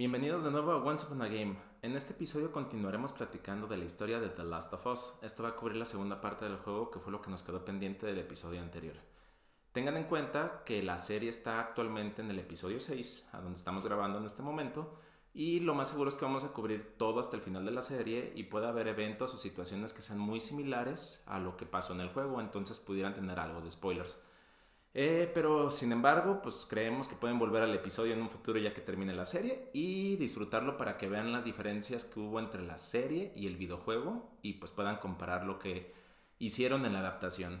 Bienvenidos de nuevo a Once Upon a Game. En este episodio continuaremos platicando de la historia de The Last of Us. Esto va a cubrir la segunda parte del juego que fue lo que nos quedó pendiente del episodio anterior. Tengan en cuenta que la serie está actualmente en el episodio 6, a donde estamos grabando en este momento, y lo más seguro es que vamos a cubrir todo hasta el final de la serie y puede haber eventos o situaciones que sean muy similares a lo que pasó en el juego, entonces pudieran tener algo de spoilers. Eh, pero sin embargo, pues creemos que pueden volver al episodio en un futuro ya que termine la serie y disfrutarlo para que vean las diferencias que hubo entre la serie y el videojuego y pues puedan comparar lo que hicieron en la adaptación.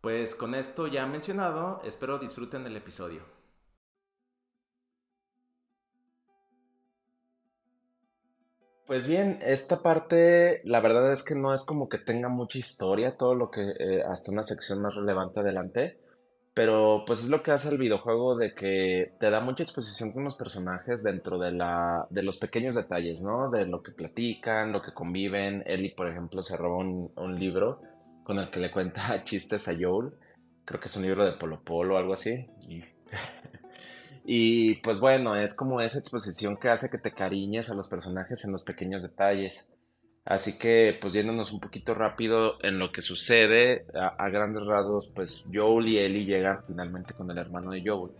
Pues con esto ya mencionado, espero disfruten el episodio. Pues bien, esta parte la verdad es que no es como que tenga mucha historia, todo lo que eh, hasta una sección más relevante adelante. Pero pues es lo que hace el videojuego de que te da mucha exposición con los personajes dentro de la, de los pequeños detalles, ¿no? De lo que platican, lo que conviven. Ellie, por ejemplo, se roba un, libro con el que le cuenta chistes a Joel. Creo que es un libro de Polo Polo o algo así. Y, y pues bueno, es como esa exposición que hace que te cariñes a los personajes en los pequeños detalles. Así que, pues yéndonos un poquito rápido en lo que sucede, a, grandes rasgos, pues Joel y Ellie llegan finalmente con el hermano de Joel.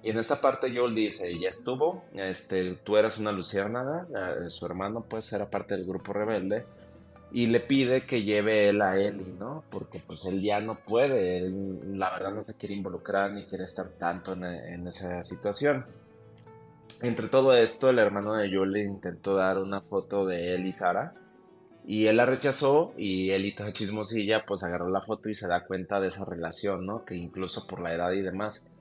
Y en esta parte Joel dice, ya estuvo, este, tú eras una luciérnaga, eh, su hermano pues era parte del grupo rebelde, y le pide que lleve él a Ellie, ¿no? Porque pues él ya no puede, él, la verdad no se quiere involucrar ni quiere estar tanto en, en esa situación. Entre todo esto, el hermano de Joel intentó dar una foto de él y Sara, y él la rechazó y Elita chismosilla pues agarró la foto y se da cuenta de esa relación, ¿no? Que incluso por la edad y demás.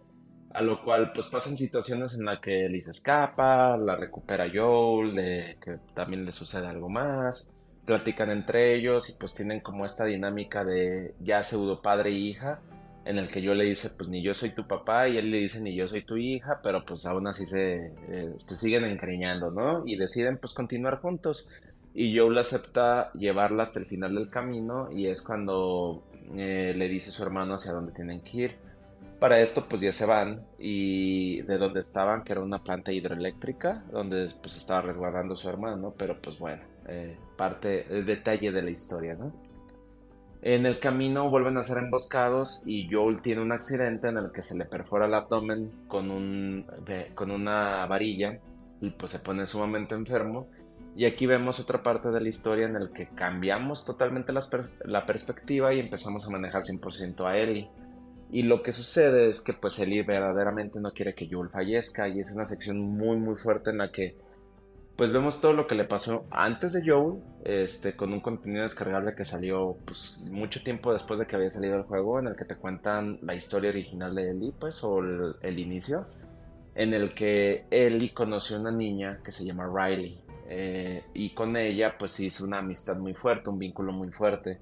A lo cual pues pasan situaciones en las que Ellie se escapa, la recupera Joel, que también le sucede algo más. Platican entre ellos y pues tienen como esta dinámica de ya pseudo padre e hija, en el que yo le dice pues ni yo soy tu papá y él le dice ni yo soy tu hija, pero pues aún así se, eh, se siguen encariñando, ¿no? Y deciden pues continuar juntos y Joel acepta llevarla hasta el final del camino y es cuando eh, le dice a su hermano hacia dónde tienen que ir. Para esto pues ya se van y de donde estaban, que era una planta hidroeléctrica, donde pues estaba resguardando su hermano, pero pues bueno, eh, parte, el detalle de la historia. En el camino vuelven a ser emboscados y Joel tiene un accidente en el que se le perfora el abdomen con, un, con una varilla y pues se pone sumamente enfermo y aquí vemos otra parte de la historia en el que cambiamos totalmente la perspectiva y empezamos a manejar 100% a Ellie. Y lo que sucede es que pues Ellie verdaderamente no quiere que Joel fallezca y es una sección muy muy fuerte en la que pues vemos todo lo que le pasó antes de Joel, este, con un contenido descargable que salió pues mucho tiempo después de que había salido el juego, en el que te cuentan la historia original de Ellie, pues, o el, el inicio, en el que Ellie conoció a una niña que se llama Riley, eh, y con ella pues hizo una amistad muy fuerte, un vínculo muy fuerte.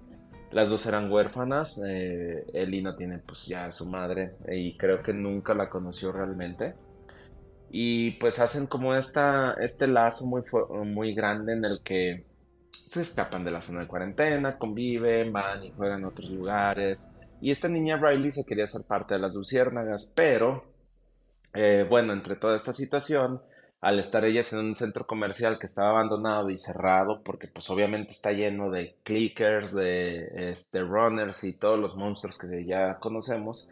Las dos eran huérfanas, eh, Eli no tiene pues ya a su madre y creo que nunca la conoció realmente. Y pues hacen como esta, este lazo muy, muy grande en el que se escapan de la zona de cuarentena, conviven, van y juegan a otros lugares. Y esta niña Riley se quería ser parte de las luciérnagas, pero eh, bueno, entre toda esta situación, al estar ellas en un centro comercial que estaba abandonado y cerrado, porque pues obviamente está lleno de clickers, de este, runners y todos los monstruos que ya conocemos,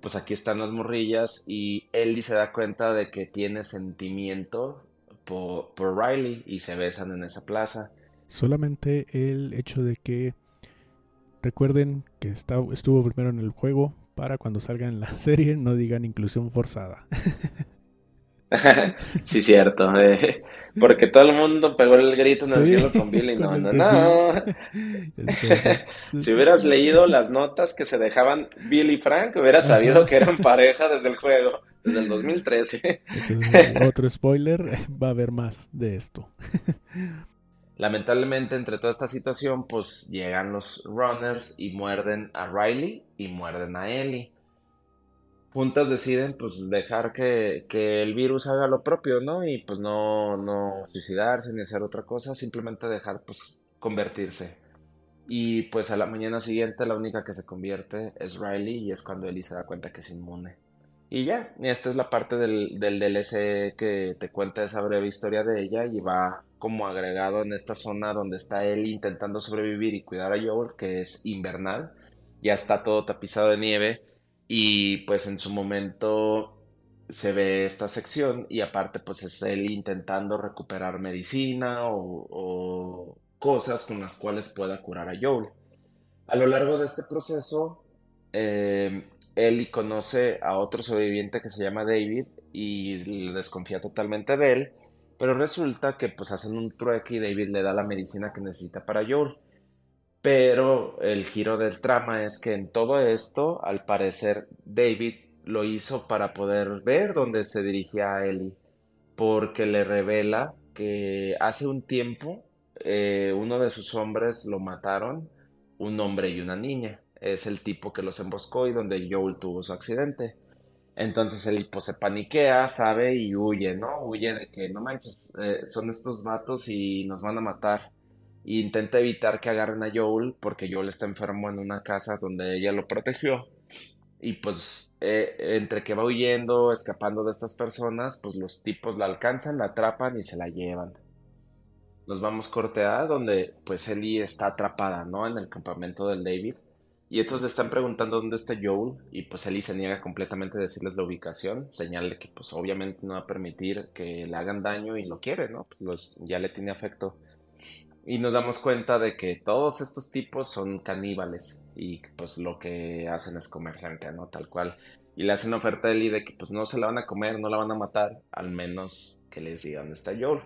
pues aquí están las morrillas y Ellie se da cuenta de que tiene sentimiento por, por Riley y se besan en esa plaza. Solamente el hecho de que recuerden que está, estuvo primero en el juego para cuando salga en la serie no digan inclusión forzada. sí, cierto. Eh, porque todo el mundo pegó el grito en el cielo con Billy. No, no, no. si hubieras leído las notas que se dejaban Billy y Frank, hubieras sabido que eran pareja desde el juego, desde el 2013. otro spoiler, va a haber más de esto. Lamentablemente, entre toda esta situación, pues llegan los runners y muerden a Riley y muerden a Ellie juntas deciden pues dejar que, el virus haga lo propio, ¿no? Y pues no, no suicidarse ni hacer otra cosa, simplemente dejar pues convertirse. Y pues a la mañana siguiente la única que se convierte es Riley y es cuando Ellie se da cuenta que es inmune. Y ya, esta es la parte del, del DLC que te cuenta esa breve historia de ella y va como agregado en esta zona donde está él intentando sobrevivir y cuidar a Joel, que es invernal. Ya está todo tapizado de nieve y pues en su momento se ve esta sección y aparte pues es él intentando recuperar medicina o, cosas con las cuales pueda curar a Joel. A lo largo de este proceso, eh, conoce a otro sobreviviente que se llama David y desconfía totalmente de él, pero resulta que pues hacen un trueque y David le da la medicina que necesita para Joel. Pero el giro del trama es que en todo esto, al parecer, David lo hizo para poder ver dónde se dirigía a Ellie, porque le revela que hace un tiempo eh, uno de sus hombres lo mataron, un hombre y una niña es el tipo que los emboscó y donde Joel tuvo su accidente. Entonces pues se paniquea, sabe y huye, ¿no? Huye de que no manches, eh, son estos vatos y nos van a matar. Intenta evitar que agarren a Joel porque Joel está enfermo en una casa donde ella lo protegió. Y pues eh, entre que va huyendo, escapando de estas personas, pues los tipos la alcanzan, la atrapan y se la llevan. Nos vamos corteada donde pues Ellie está atrapada, ¿no? En el campamento del David y estos le están preguntando dónde está Joel y pues Ellie se niega completamente a decirles la ubicación, señal de que pues obviamente no va a permitir que le hagan daño y lo quiere, ¿no? Pues ya le tiene afecto. Y nos damos cuenta de que todos estos tipos son caníbales y pues lo que hacen es comer gente, ¿no? Tal cual. Y le hacen oferta a Ellie de que pues no se la van a comer, no la van a matar, al menos que les diga dónde está Joel.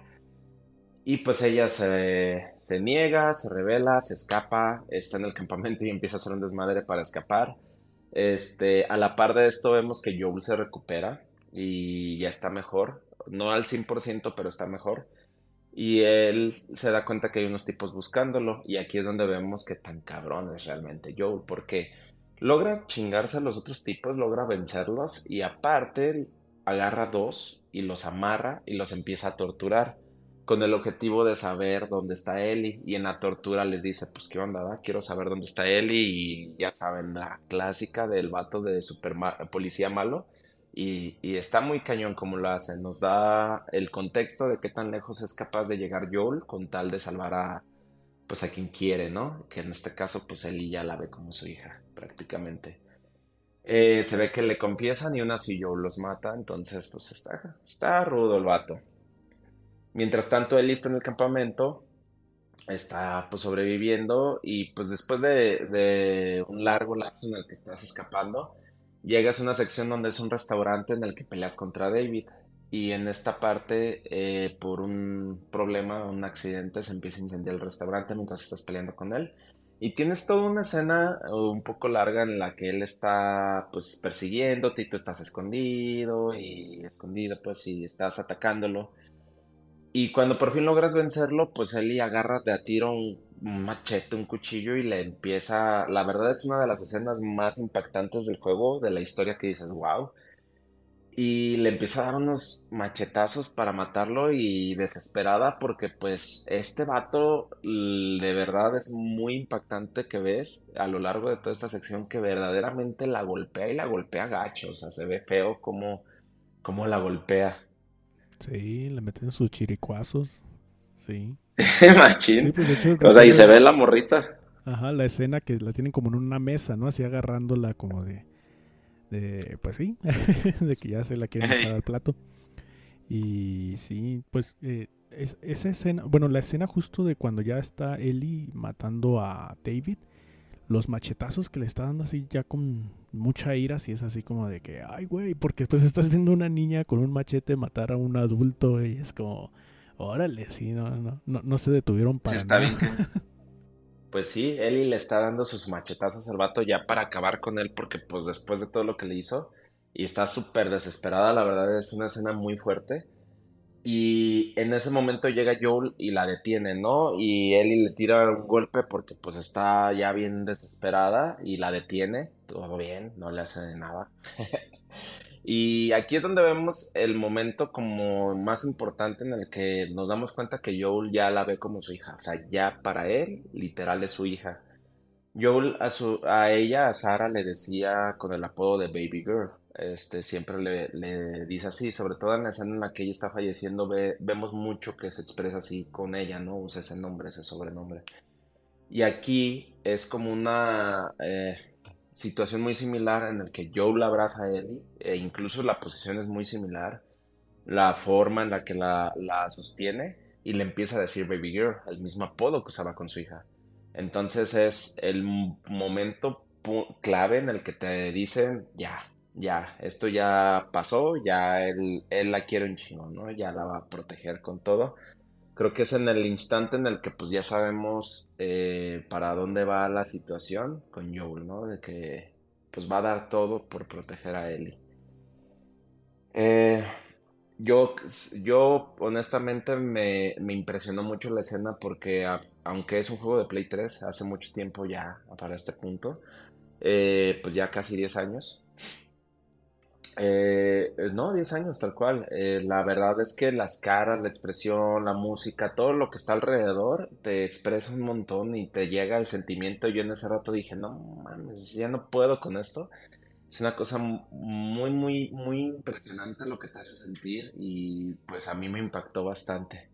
Y pues ella se, niega, se revela, se escapa, está en el campamento y empieza a hacer un desmadre para escapar. Este, a la par de esto vemos que Joel se recupera y ya está mejor. No al 100%, pero está mejor. Y él se da cuenta que hay unos tipos buscándolo. Y aquí es donde vemos que tan cabrón es realmente Joel. Porque logra chingarse a los otros tipos, logra vencerlos. Y aparte agarra dos y los amarra y los empieza a torturar con el objetivo de saber dónde está Ellie y en la tortura les dice, pues qué onda, quiero saber dónde está Ellie y ya saben, la clásica del vato de super policía malo y, está muy cañón como lo hace, nos da el contexto de qué tan lejos es capaz de llegar Joel con tal de salvar a, pues a quien quiere, ¿no? Que en este caso pues Ellie ya la ve como su hija prácticamente. Eh, se ve que le confiesan y aún así Joel los mata, entonces pues está, está rudo el vato. Mientras tanto, él está en el campamento, está pues sobreviviendo y pues después de, un largo lapso en el que estás escapando, llegas a una sección donde es un restaurante en el que peleas contra David. Y en esta parte, eh, por un problema, un accidente, se empieza a incendiar el restaurante mientras estás peleando con él. Y tienes toda una escena un poco larga en la que él está pues persiguiéndote y tú estás escondido y escondido pues y estás atacándolo. Y cuando por fin logras vencerlo, pues Eli agarra de a tiro un, machete, un cuchillo y le empieza. La verdad es una de las escenas más impactantes del juego, de la historia que dices, wow. Y le empieza a dar unos machetazos para matarlo y desesperada porque pues este vato de verdad es muy impactante que ves a lo largo de toda esta sección que verdaderamente la golpea y la golpea gacho, o sea, se ve feo como, como la golpea. Sí, le meten sus chiricuazos. Sí. Machín. Pues, o sea, y se ve la morrita. Ajá, la escena que la tienen como en una mesa, ¿no? Así agarrándola como de. de pues sí, de que ya se la quieren echar al plato. Y sí, pues eh, esa escena, bueno, la escena justo de cuando ya está Ellie matando a David los machetazos que le está dando así ya con mucha ira, si es así como de que, ay, güey, porque pues estás viendo una niña con un machete matar a un adulto y es como, órale, sí, no, no, no, no se detuvieron para sí, está Bien. Pues sí, Eli le está dando sus machetazos al vato ya para acabar con él porque pues después de todo lo que le hizo y está súper desesperada, la verdad es una escena muy fuerte. Y en ese momento llega Joel y la detiene, ¿no? Y Ellie le tira un golpe porque pues está ya bien desesperada y la detiene. Todo bien, no le hace nada. y aquí es donde vemos el momento como más importante en el que nos damos cuenta que Joel ya la ve como su hija. O sea, ya para él, literal es su hija. Joel a, su, a ella, a Sara, le decía con el apodo de Baby Girl. Este, siempre le, le, dice así, sobre todo en la escena en la que ella está falleciendo, ve, vemos mucho que se expresa así con ella, ¿no? Usa ese nombre, ese sobrenombre. Y aquí es como una eh, situación muy similar en el que Joe la abraza a Ellie, e incluso la posición es muy similar, la forma en la que la, la sostiene, y le empieza a decir Baby Girl, el mismo apodo que usaba con su hija. Entonces es el momento clave en el que te dicen, ya, ya, esto ya pasó, ya él, él la quiere un chingo, ¿no? Ya la va a proteger con todo. Creo que es en el instante en el que pues ya sabemos eh, para dónde va la situación con Joel, ¿no? De que pues va a dar todo por proteger a Ellie. Eh, yo, yo honestamente me, me, impresionó mucho la escena porque aunque es un juego de Play 3, hace mucho tiempo ya para este punto, eh, pues ya casi 10 años, eh, no, 10 años, tal cual. Eh, la verdad es que las caras, la expresión, la música, todo lo que está alrededor te expresa un montón y te llega el sentimiento. Yo en ese rato dije, no mames, ya no puedo con esto. Es una cosa muy, muy, muy impresionante lo que te hace sentir y pues a mí me impactó bastante.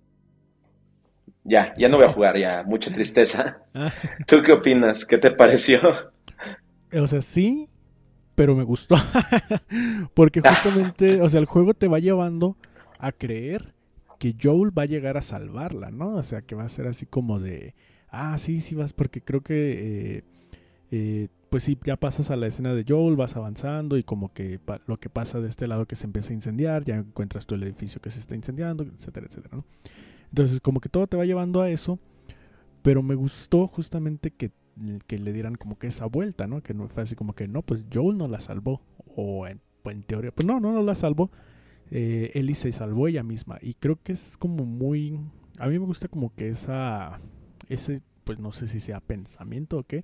Ya, ya no voy a jugar, ya, mucha tristeza. ¿Tú qué opinas? ¿Qué te pareció? O sea, sí, pero me gustó. Porque justamente, o sea, el juego te va llevando a creer que Joel va a llegar a salvarla, ¿no? O sea, que va a ser así como de, ah, sí, sí vas, porque creo que, eh, eh, pues sí, ya pasas a la escena de Joel, vas avanzando y como que lo que pasa de este lado que se empieza a incendiar, ya encuentras tú el edificio que se está incendiando, etcétera, etcétera, ¿no? Entonces, como que todo te va llevando a eso, pero me gustó justamente que que le dieran como que esa vuelta, ¿no? Que no fue así como que no, pues Joel no la salvó. O en, pues en teoría, pues no, no, no la salvó. Eh, Ellie se salvó ella misma. Y creo que es como muy. A mí me gusta como que esa. Ese, pues no sé si sea pensamiento o qué.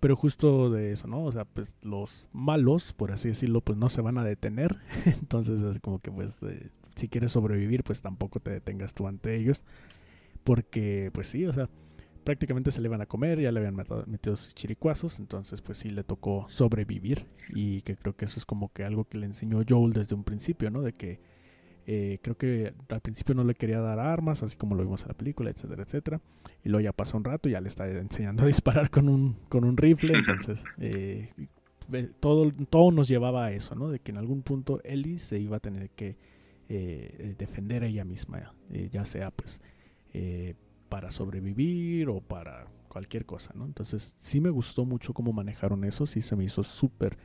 Pero justo de eso, ¿no? O sea, pues los malos, por así decirlo, pues no se van a detener. Entonces, es como que, pues, eh, si quieres sobrevivir, pues tampoco te detengas tú ante ellos. Porque, pues sí, o sea, prácticamente se le iban a comer, ya le habían metido sus chiricuazos, entonces pues sí le tocó sobrevivir y que creo que eso es como que algo que le enseñó Joel desde un principio, ¿no? De que eh, creo que al principio no le quería dar armas, así como lo vimos en la película, etcétera, etcétera. Y luego ya pasó un rato y ya le está enseñando a disparar con un, con un rifle, entonces eh, todo, todo nos llevaba a eso, ¿no? De que en algún punto Ellie se iba a tener que eh, defender a ella misma, ya sea pues para sobrevivir o para cualquier cosa, ¿no? Entonces sí me gustó mucho cómo manejaron eso, sí se me hizo súper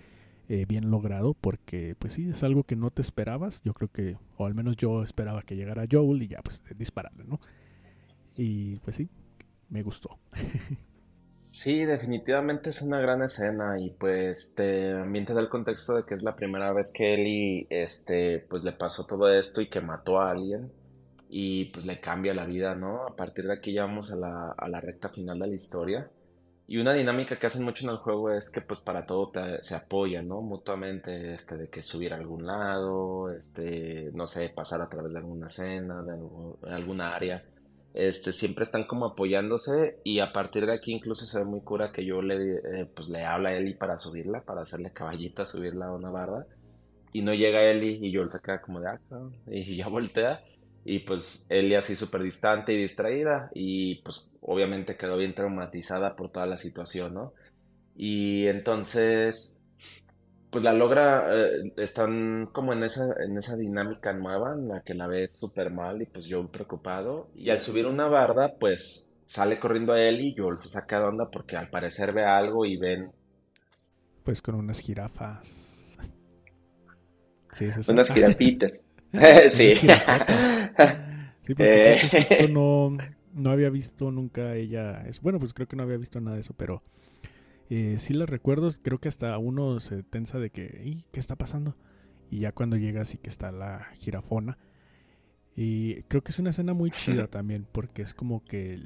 eh, bien logrado porque pues sí, es algo que no te esperabas, yo creo que, o al menos yo esperaba que llegara Joel y ya pues dispararle, ¿no? Y pues sí, me gustó. Sí, definitivamente es una gran escena y pues te ambienta el contexto de que es la primera vez que Ellie este, pues le pasó todo esto y que mató a alguien y pues le cambia la vida, ¿no? A partir de aquí ya vamos a la, a la recta final de la historia. Y una dinámica que hacen mucho en el juego es que pues para todo se apoya, ¿no? Mutuamente, este, de que subir a algún lado, este, no sé, pasar a través de alguna escena, de, alguna área. Este, siempre están como apoyándose y a partir de aquí incluso se ve muy cura que yo le, eh, pues le habla a Eli para subirla, para hacerle caballito a subirla a una barda. Y no llega Eli y yo se queda como de acá ah, y ya voltea y pues Ellie así súper distante y distraída y pues obviamente quedó bien traumatizada por toda la situación, ¿no? Y entonces pues la logra, eh, están como en esa, en esa dinámica nueva en la que la ve súper mal y pues yo preocupado. Y al subir una barda pues sale corriendo a Ellie y Joel se saca de onda porque al parecer ve algo y ven... Pues con unas jirafas. Sí, unas jirafitas. sí. sí, porque eh. no, no había visto nunca ella. Es, bueno, pues creo que no había visto nada de eso, pero eh, sí la recuerdo. Creo que hasta uno se tensa de que, ¿qué está pasando? Y ya cuando llega y que está la jirafona. Y creo que es una escena muy chida también, porque es como que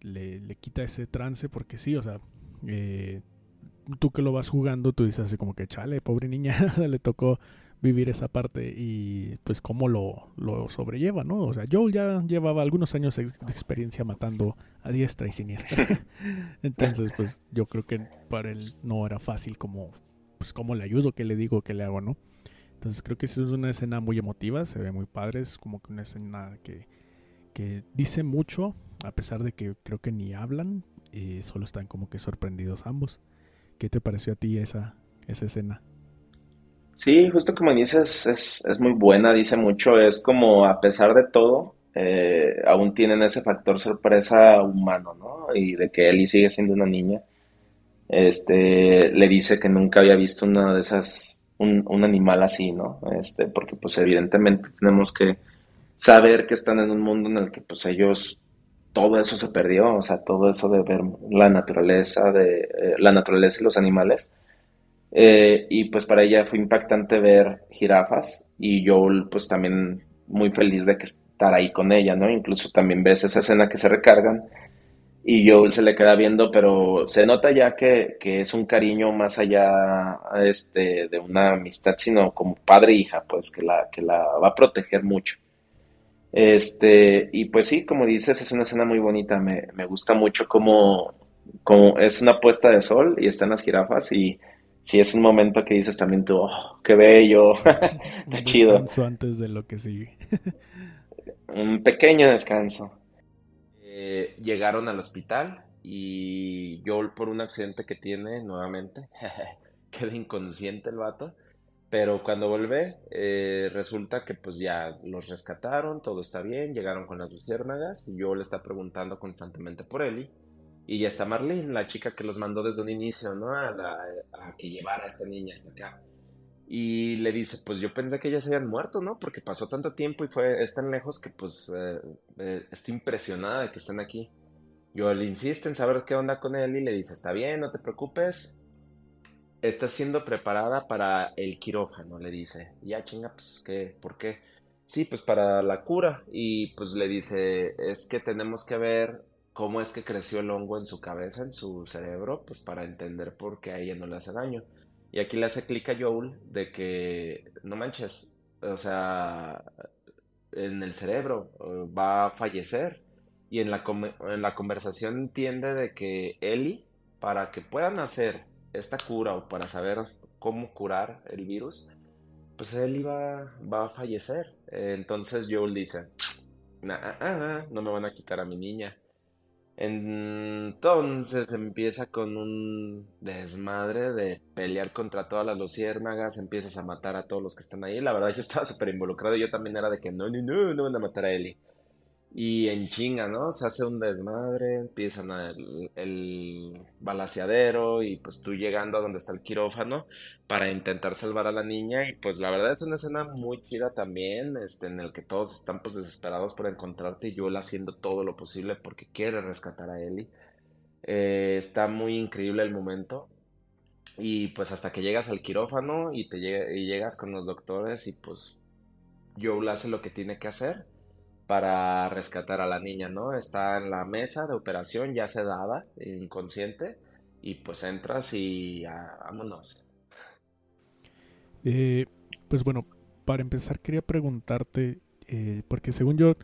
le, le quita ese trance, porque sí, o sea, eh, tú que lo vas jugando, tú dices así como que, chale, pobre niña, le tocó vivir esa parte y pues cómo lo, lo sobrelleva, ¿no? O sea, Joel ya llevaba algunos años de experiencia matando a diestra y siniestra. Entonces, pues yo creo que para él no era fácil como, pues cómo le ayudo, qué le digo, qué le hago, ¿no? Entonces creo que es una escena muy emotiva, se ve muy padre, es como que una escena que, que dice mucho, a pesar de que creo que ni hablan, y solo están como que sorprendidos ambos. ¿Qué te pareció a ti esa, esa escena? Sí, justo como dices, es, es muy buena, dice mucho, es como a pesar de todo, eh, aún tienen ese factor sorpresa humano, ¿no? Y de que Ellie sigue siendo una niña. Este, le dice que nunca había visto una de esas, un, un animal así, ¿no? Este, porque pues evidentemente tenemos que saber que están en un mundo en el que pues ellos todo eso se perdió, o sea, todo eso de ver la naturaleza, de eh, la naturaleza y los animales. Eh, y pues para ella fue impactante ver jirafas y Joel pues también muy feliz de que estar ahí con ella, ¿no? Incluso también ves esa escena que se recargan y Joel se le queda viendo, pero se nota ya que, que es un cariño más allá este, de una amistad, sino como padre e hija, pues que la, que la va a proteger mucho. Este, y pues sí, como dices, es una escena muy bonita, me, me gusta mucho como, como es una puesta de sol y están las jirafas y sí es un momento que dices también tú, oh, qué bello, está chido. antes de lo que sigue. un pequeño descanso. Eh, llegaron al hospital y Joel por un accidente que tiene nuevamente, queda inconsciente el vato pero cuando vuelve, eh, resulta que pues ya los rescataron, todo está bien, llegaron con las luciérnagas y yo le está preguntando constantemente por Eli. Y ya está Marlene, la chica que los mandó desde un inicio, ¿no? A, a que llevara a esta niña hasta acá. Y le dice, pues yo pensé que ya se habían muerto, ¿no? Porque pasó tanto tiempo y fue, es tan lejos que pues eh, eh, estoy impresionada de que estén aquí. Yo le insiste en saber qué onda con él y le dice, está bien, no te preocupes, está siendo preparada para el quirófano, le dice. Ya chinga, pues, ¿qué? ¿Por qué? Sí, pues para la cura. Y pues le dice, es que tenemos que ver cómo es que creció el hongo en su cabeza, en su cerebro, pues para entender por qué a ella no le hace daño. Y aquí le hace clic a Joel de que, no manches, o sea, en el cerebro eh, va a fallecer. Y en la, conversación entiende de que Ellie, para que puedan hacer esta cura o para saber cómo curar el virus, pues él iba, va a fallecer. Entonces Joel dice, ah, ah, no me van a quitar a mi niña. Entonces empieza con un desmadre de pelear contra todas las luciérnagas, empiezas a matar a todos los que están ahí. La verdad yo estaba súper involucrado, yo también era de que no, no, no, no van a matar a Ellie. Y en chinga, ¿no? Se hace un desmadre, empiezan el, el balaseadero y pues tú llegando a donde está el quirófano para intentar salvar a la niña y pues la verdad es una escena muy chida también, este, en el que todos están pues desesperados por encontrarte y Joel haciendo todo lo posible porque quiere rescatar a Ellie. Eh, está muy increíble el momento y pues hasta que llegas al quirófano y, te y llegas con los doctores y pues Joel hace lo que tiene que hacer para rescatar a la niña, ¿no? Está en la mesa de operación ya sedada, inconsciente, y pues entras y vámonos. Eh, pues bueno, para empezar quería preguntarte, eh, porque según yo,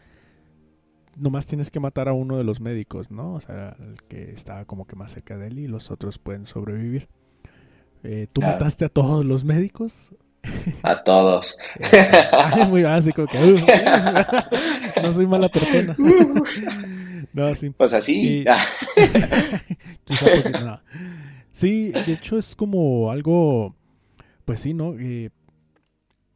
nomás tienes que matar a uno de los médicos, ¿no? O sea, el que está como que más cerca de él y los otros pueden sobrevivir. Eh, ¿Tú mataste a todos los médicos? A todos. muy básico. Que, uh, no soy mala persona. no, sí. Pues así. Sí, de hecho es como algo, pues sí, ¿no? Eh,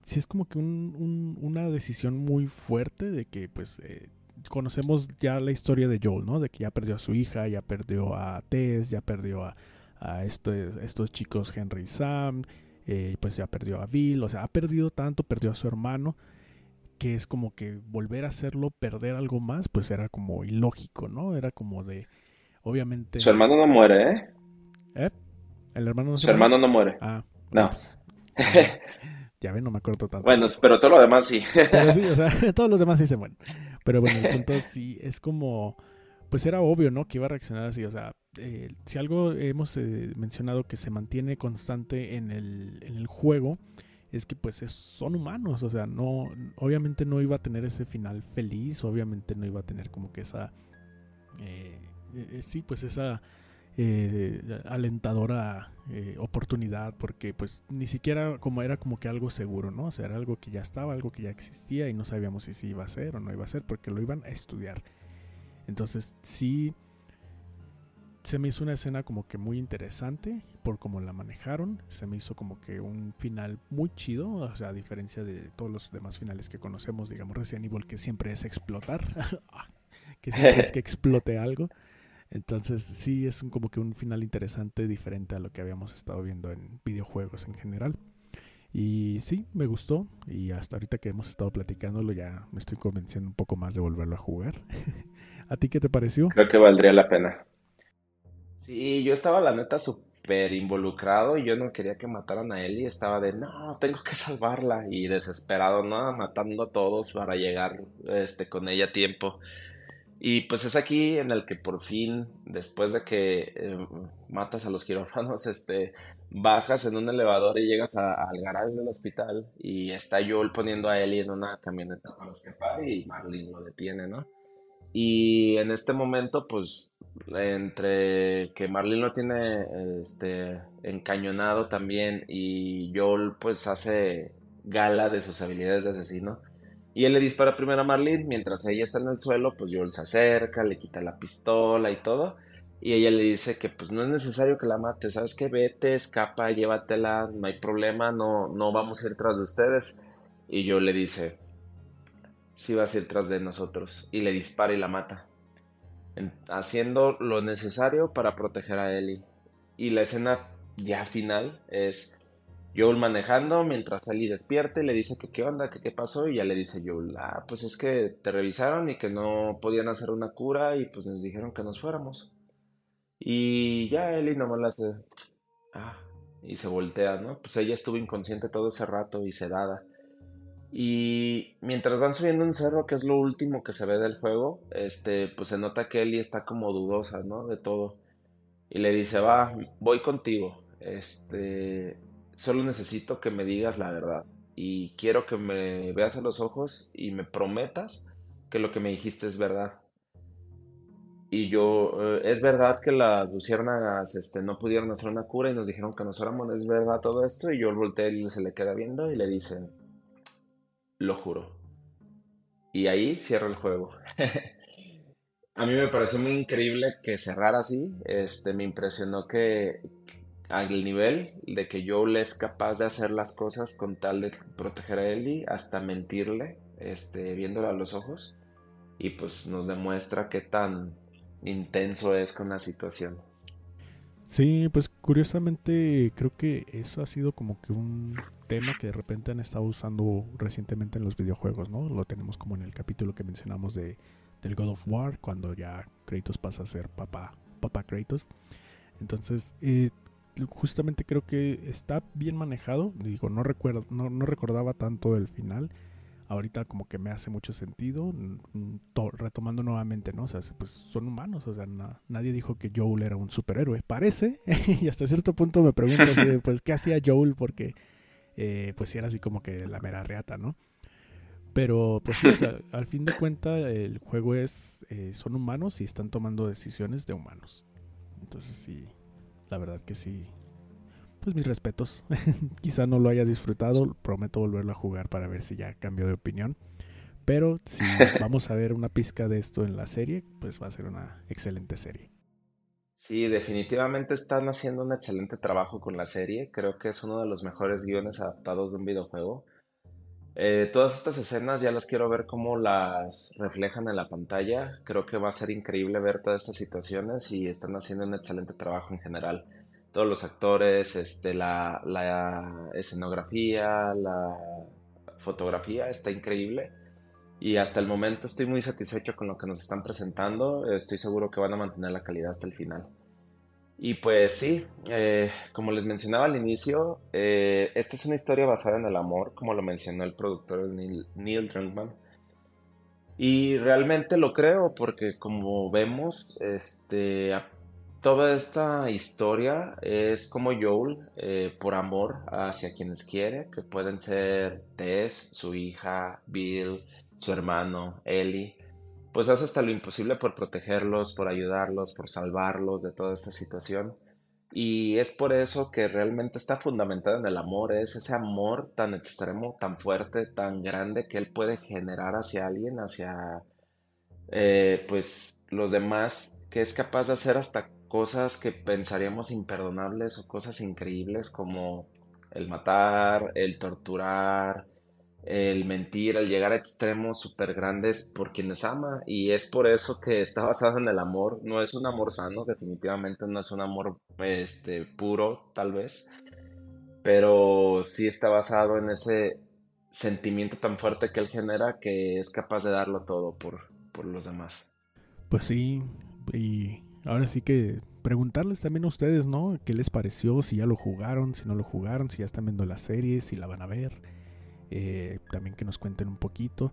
sí es como que un, una decisión muy fuerte de que, pues, eh, conocemos ya la historia de Joel, ¿no? De que ya perdió a su hija, ya perdió a Tess, ya perdió a, a estos chicos Henry y Sam, eh, pues ya perdió a Bill, o sea, ha perdido tanto, perdió a su hermano, que es como que volver a hacerlo, perder algo más, pues era como ilógico, ¿no? Era como de, obviamente... Su hermano no muere, ¿eh? ¿Eh? ¿El hermano no Su hermano no muere. Ah. No. Pues, ya ven, no me acuerdo tanto. Bueno, pero todo lo demás sí. pero sí, o sea, todos los demás sí se mueren. Pero bueno, el punto sí es como pues era obvio, ¿no? Que iba a reaccionar así. O sea, eh, si algo hemos eh, mencionado que se mantiene constante en el, en el juego, es que pues son humanos. O sea, no, obviamente no iba a tener ese final feliz, obviamente no iba a tener como que esa, eh, sí, pues esa eh, alentadora eh, oportunidad porque pues ni siquiera como era como que algo seguro, ¿no? O sea, era algo que ya estaba, algo que ya existía y no sabíamos si, si iba a ser o no iba a ser porque lo iban a estudiar. Entonces sí se me hizo una escena como que muy interesante por cómo la manejaron. Se me hizo como que un final muy chido, o sea, a diferencia de todos los demás finales que conocemos, digamos Resident Evil, que siempre es explotar, que siempre es que explote algo. Entonces sí es como que un final interesante, diferente a lo que habíamos estado viendo en videojuegos en general. Y sí, me gustó. Y hasta ahorita que hemos estado platicándolo ya me estoy convenciendo un poco más de volverlo a jugar. ¿A ti qué te pareció? Creo que valdría la pena. Sí, yo estaba la neta súper involucrado y yo no quería que mataran a él y estaba de, no, tengo que salvarla y desesperado, ¿no? Matando a todos para llegar este, con ella a tiempo. Y pues es aquí en el que por fin, después de que eh, matas a los quirófanos, este, bajas en un elevador y llegas al garaje del hospital y está Joel poniendo a Ellie en una camioneta para escapar y Marlene lo detiene, ¿no? Y en este momento, pues, entre que Marlene lo tiene este, encañonado también y Joel pues hace gala de sus habilidades de asesino. Y él le dispara primero a Marlene, mientras ella está en el suelo, pues Joel se acerca, le quita la pistola y todo. Y ella le dice que pues no es necesario que la mate, ¿sabes qué? Vete, escapa, llévatela, no hay problema, no, no vamos a ir tras de ustedes. Y Joel le dice, si vas a ir tras de nosotros. Y le dispara y la mata. haciendo lo necesario para proteger a Ellie. Y la escena ya final es Joel manejando mientras Ellie despierte, le dice que qué onda, que qué pasó, y ya le dice Joel, ah, pues es que te revisaron y que no podían hacer una cura y pues nos dijeron que nos fuéramos. Y ya Ellie nomás la hace, ah, y se voltea, ¿no? Pues ella estuvo inconsciente todo ese rato y sedada. Y mientras van subiendo un cerro, que es lo último que se ve del juego, este, pues se nota que Ellie está como dudosa, ¿no? De todo. Y le dice, va, voy contigo. Este, solo necesito que me digas la verdad. Y quiero que me veas a los ojos y me prometas que lo que me dijiste es verdad. Y yo, eh, es verdad que las luciérnagas este, no pudieron hacer una cura y nos dijeron que nos fuéramos, es verdad todo esto. Y yo volteé y se le queda viendo y le dice, lo juro. Y ahí cierra el juego. A mí me pareció muy increíble que cerrara así. Este, me impresionó que al nivel de que Joel es capaz de hacer las cosas con tal de proteger a Ellie, hasta mentirle, este, viéndola a los ojos. Y pues nos demuestra qué tan intenso es con la situación. Sí, pues curiosamente creo que eso ha sido como que un tema que de repente han estado usando recientemente en los videojuegos, ¿no? Lo tenemos como en el capítulo que mencionamos de del God of War, cuando ya Kratos pasa a ser papá, papá Kratos. Entonces, eh, justamente creo que está bien manejado. Digo, no recuerdo, no, no recordaba tanto el final ahorita como que me hace mucho sentido, retomando nuevamente, ¿no? O sea, pues son humanos, o sea, nadie dijo que Joel era un superhéroe, parece, y hasta cierto punto me pregunto, pues, ¿qué hacía Joel? Porque, eh, pues, era así como que la mera reata, ¿no? Pero, pues, sí, o sea, al fin de cuentas, el juego es, eh, son humanos y están tomando decisiones de humanos. Entonces, sí, la verdad que sí, pues mis respetos. Quizá no lo haya disfrutado, prometo volverlo a jugar para ver si ya cambio de opinión. Pero si vamos a ver una pizca de esto en la serie, pues va a ser una excelente serie. Sí, definitivamente están haciendo un excelente trabajo con la serie. Creo que es uno de los mejores guiones adaptados de un videojuego. Eh, todas estas escenas ya las quiero ver cómo las reflejan en la pantalla. Creo que va a ser increíble ver todas estas situaciones y están haciendo un excelente trabajo en general todos los actores, este, la, la escenografía, la fotografía está increíble. Y hasta el momento estoy muy satisfecho con lo que nos están presentando. Estoy seguro que van a mantener la calidad hasta el final. Y pues sí, eh, como les mencionaba al inicio, eh, esta es una historia basada en el amor, como lo mencionó el productor Neil, Neil. Y realmente lo creo porque como vemos, este, Toda esta historia es como Joel, eh, por amor hacia quienes quiere, que pueden ser Tess, su hija, Bill, su hermano, Ellie. Pues hace hasta lo imposible por protegerlos, por ayudarlos, por salvarlos de toda esta situación. Y es por eso que realmente está fundamentada en el amor, es ese amor tan extremo, tan fuerte, tan grande que él puede generar hacia alguien, hacia eh, pues los demás, que es capaz de hacer hasta cosas que pensaríamos imperdonables o cosas increíbles como el matar, el torturar, el mentir, el llegar a extremos súper grandes por quienes ama. Y es por eso que está basado en el amor. No es un amor sano, definitivamente no es un amor este, puro, tal vez. Pero sí está basado en ese sentimiento tan fuerte que él genera que es capaz de darlo todo por, por los demás. Pues sí, y ahora sí que preguntarles también a ustedes, ¿no? ¿Qué les pareció? Si ya lo jugaron, si no lo jugaron, si ya están viendo la serie, si la van a ver. Eh, también que nos cuenten un poquito.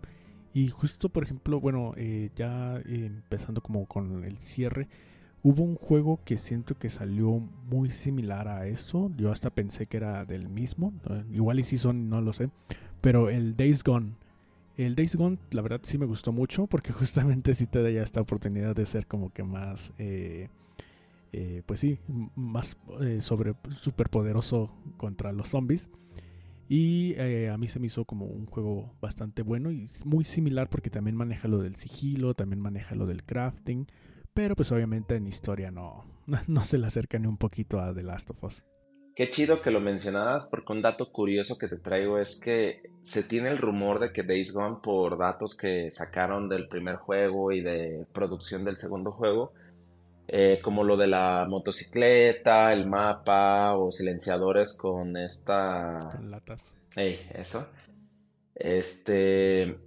Y justo, por ejemplo, bueno, eh, ya empezando como con el cierre, hubo un juego que siento que salió muy similar a esto. Yo hasta pensé que era del mismo. Igual y si son, no lo sé. Pero el Days Gone. El Days Gone, la verdad sí me gustó mucho porque justamente sí te da ya esta oportunidad de ser como que más... Eh, pues sí, más sobre super poderoso contra los zombies. Y eh, a mí se me hizo como un juego bastante bueno y muy similar porque también maneja lo del sigilo, también maneja lo del crafting, pero pues obviamente en historia no, no se le acerca ni un poquito a The Last of Us. Qué chido que lo mencionabas porque un dato curioso que te traigo es que se tiene el rumor de que Days Gone por datos que sacaron del primer juego y de producción del segundo juego, eh, como lo de la motocicleta, el mapa o silenciadores con esta... Con latas. eso. Este...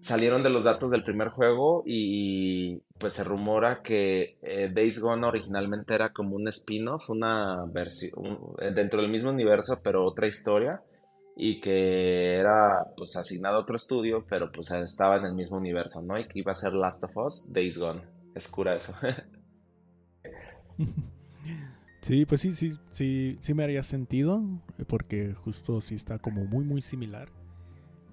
Salieron de los datos del primer juego y pues se rumora que eh, Days Gone originalmente era como un spin-off, una versión eh, dentro del mismo universo, pero otra historia y que era pues asignado a otro estudio, pero pues estaba en el mismo universo, ¿no? Y que iba a ser Last of Us, Days Gone. Es cura eso. Sí, pues sí, sí, sí, sí me haría sentido, porque justo sí está como muy, muy similar.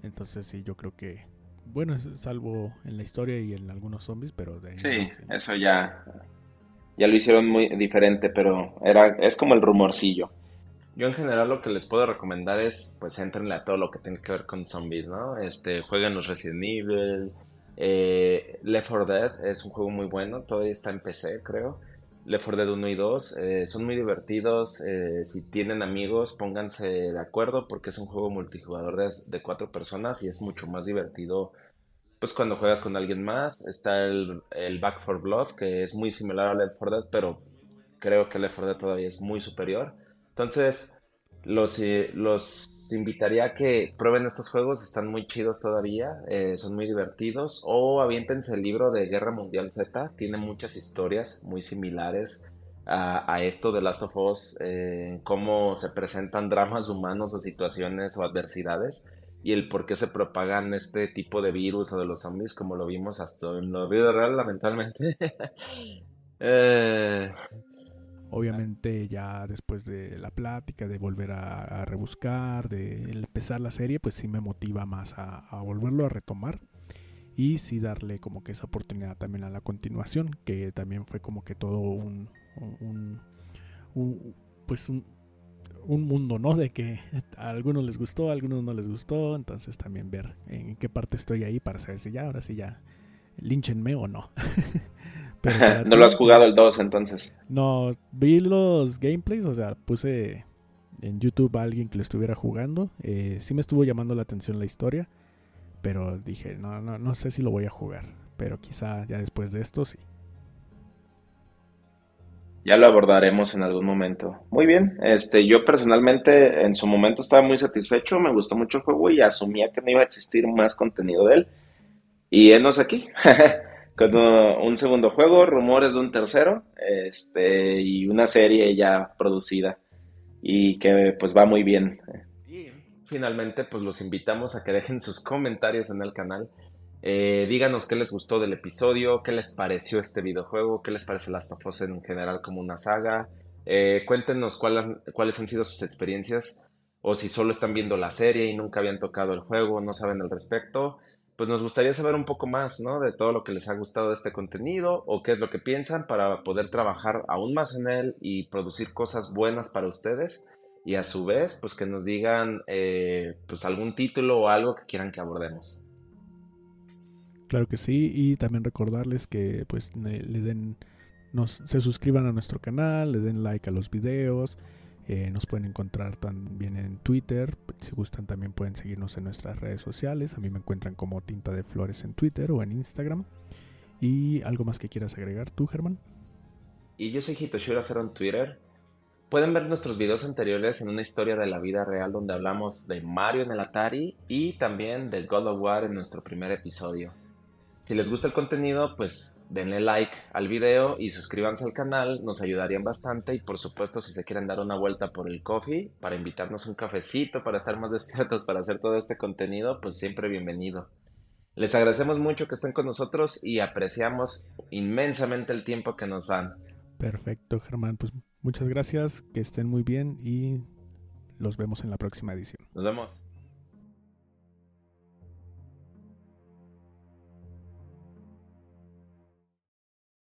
Entonces sí, yo creo que, bueno, salvo en la historia y en algunos zombies, pero de Sí, eso ya, ya lo hicieron muy diferente, pero era, es como el rumorcillo. Yo en general lo que les puedo recomendar es, pues, entrenle a todo lo que tenga que ver con zombies, ¿no? Este, jueguen los Resident Evil, eh, Left 4 Dead es un juego muy bueno, todavía está en PC, creo. Left 4 Dead 1 y 2 eh, son muy divertidos. Eh, si tienen amigos, pónganse de acuerdo porque es un juego multijugador de, cuatro personas y es mucho más divertido. Pues cuando juegas con alguien más, está el, el Back 4 Blood, que es muy similar a Left 4 Dead, pero creo que Left 4 Dead todavía es muy superior. Entonces, los, los te invitaría a que prueben estos juegos, están muy chidos todavía, eh, son muy divertidos. O aviéntense el libro de Guerra Mundial Z, tiene muchas historias muy similares a, esto de Last of Us, eh, cómo se presentan dramas humanos o situaciones o adversidades y el por qué se propagan este tipo de virus o de los zombies, como lo vimos hasta en la vida real, lamentablemente. eh, Obviamente ya después de la plática, de volver a, rebuscar, de empezar la serie, pues sí me motiva más a, volverlo a retomar y sí darle como que esa oportunidad también a la continuación, que también fue como que todo un, pues un, mundo, ¿no? De que a algunos les gustó, a algunos no les gustó, entonces también ver en qué parte estoy ahí para saber si ya, ahora sí ya, linchenme o no. no lo has jugado el 2 entonces. No, vi los gameplays, o sea, puse en YouTube a alguien que lo estuviera jugando. Eh, sí me estuvo llamando la atención la historia, pero dije, no, no, no sé si lo voy a jugar, pero quizá ya después de esto sí. Ya lo abordaremos en algún momento. Muy bien, este, yo personalmente en su momento estaba muy satisfecho, me gustó mucho el juego y asumía que no iba a existir más contenido de él. Y enos aquí. con un segundo juego, rumores de un tercero, este, y una serie ya producida y que pues va muy bien. Finalmente pues los invitamos a que dejen sus comentarios en el canal. Eh, díganos qué les gustó del episodio, qué les pareció este videojuego, qué les parece Last of Us en general como una saga. Eh, cuéntenos cuáles han sido sus experiencias o si solo están viendo la serie y nunca habían tocado el juego, no saben al respecto pues nos gustaría saber un poco más, ¿no? De todo lo que les ha gustado de este contenido o qué es lo que piensan para poder trabajar aún más en él y producir cosas buenas para ustedes y a su vez, pues que nos digan eh, pues algún título o algo que quieran que abordemos. Claro que sí, y también recordarles que pues le den, nos, se suscriban a nuestro canal, le den like a los videos, eh, nos pueden encontrar también en Twitter. Si gustan, también pueden seguirnos en nuestras redes sociales. A mí me encuentran como Tinta de Flores en Twitter o en Instagram. ¿Y algo más que quieras agregar tú, Germán? Y yo soy Hitoshira Cero en Twitter. Pueden ver nuestros videos anteriores en una historia de la vida real donde hablamos de Mario en el Atari y también del God of War en nuestro primer episodio. Si les gusta el contenido, pues denle like al video y suscríbanse al canal, nos ayudarían bastante y por supuesto si se quieren dar una vuelta por el coffee para invitarnos un cafecito, para estar más despiertos, para hacer todo este contenido, pues siempre bienvenido. Les agradecemos mucho que estén con nosotros y apreciamos inmensamente el tiempo que nos dan. Perfecto, Germán, pues muchas gracias, que estén muy bien y los vemos en la próxima edición. Nos vemos.